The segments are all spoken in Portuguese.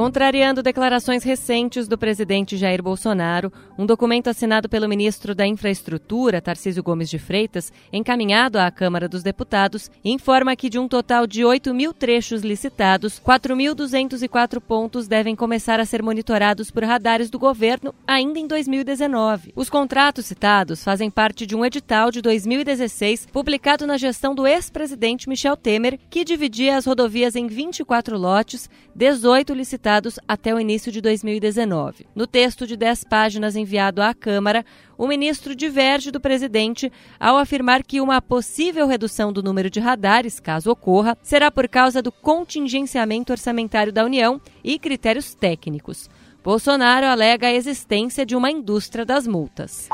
Contrariando declarações recentes do presidente Jair Bolsonaro, um documento assinado pelo ministro da Infraestrutura, Tarcísio Gomes de Freitas, encaminhado à Câmara dos Deputados, informa que de um total de 8 mil trechos licitados, 4.204 pontos devem começar a ser monitorados por radares do governo ainda em 2019. Os contratos citados fazem parte de um edital de 2016 publicado na gestão do ex-presidente Michel Temer, que dividia as rodovias em 24 lotes, 18 licitados até o início de 2019. No texto de 10 páginas enviado à Câmara, o ministro diverge do presidente ao afirmar que uma possível redução do número de radares, caso ocorra, será por causa do contingenciamento orçamentário da União e critérios técnicos. Bolsonaro alega a existência de uma indústria das multas.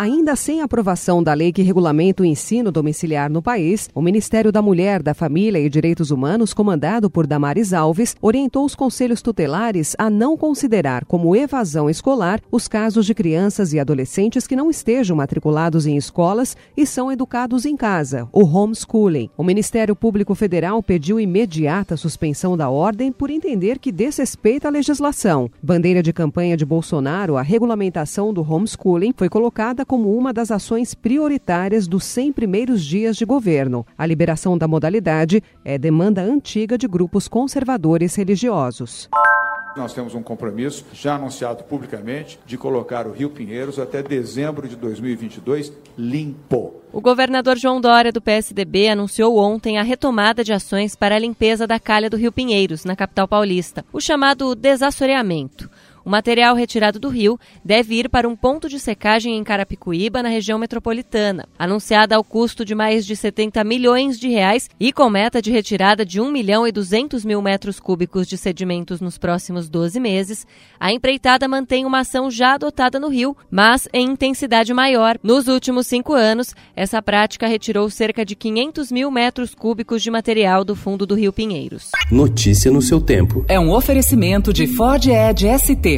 Ainda sem aprovação da lei que regulamenta o ensino domiciliar no país, o Ministério da Mulher, da Família e Direitos Humanos, comandado por Damares Alves, orientou os conselhos tutelares a não considerar como evasão escolar os casos de crianças e adolescentes que não estejam matriculados em escolas e são educados em casa, o homeschooling. O Ministério Público Federal pediu imediata suspensão da ordem por entender que desrespeita a legislação. Bandeira de campanha de Bolsonaro, a regulamentação do homeschooling foi colocada como uma das ações prioritárias dos 100 primeiros dias de governo. A liberação da modalidade é demanda antiga de grupos conservadores religiosos. Nós temos um compromisso, já anunciado publicamente, de colocar o Rio Pinheiros até dezembro de 2022 limpo. O governador João Dória, do PSDB, anunciou ontem a retomada de ações para a limpeza da calha do Rio Pinheiros, na capital paulista, o chamado desassoreamento. O material retirado do rio deve ir para um ponto de secagem em Carapicuíba, na região metropolitana. Anunciada ao custo de mais de 70 milhões de reais e com meta de retirada de 1 milhão e 200 mil metros cúbicos de sedimentos nos próximos 12 meses, a empreitada mantém uma ação já adotada no rio, mas em intensidade maior. Nos últimos cinco anos, essa prática retirou cerca de 500 mil metros cúbicos de material do fundo do rio Pinheiros. Notícia no seu tempo. É um oferecimento de Ford Edge ST